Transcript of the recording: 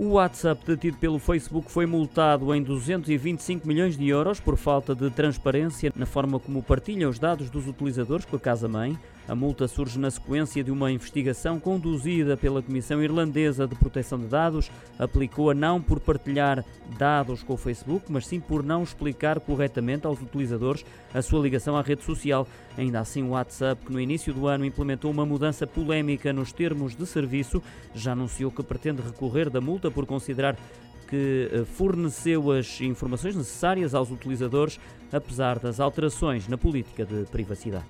O WhatsApp, detido pelo Facebook, foi multado em 225 milhões de euros por falta de transparência na forma como partilha os dados dos utilizadores com a casa-mãe. A multa surge na sequência de uma investigação conduzida pela Comissão Irlandesa de Proteção de Dados. Aplicou-a não por partilhar dados com o Facebook, mas sim por não explicar corretamente aos utilizadores a sua ligação à rede social. Ainda assim, o WhatsApp, que no início do ano implementou uma mudança polémica nos termos de serviço, já anunciou que pretende recorrer da multa por considerar que eh, forneceu as informações necessárias aos utilizadores, apesar das alterações na política de privacidade.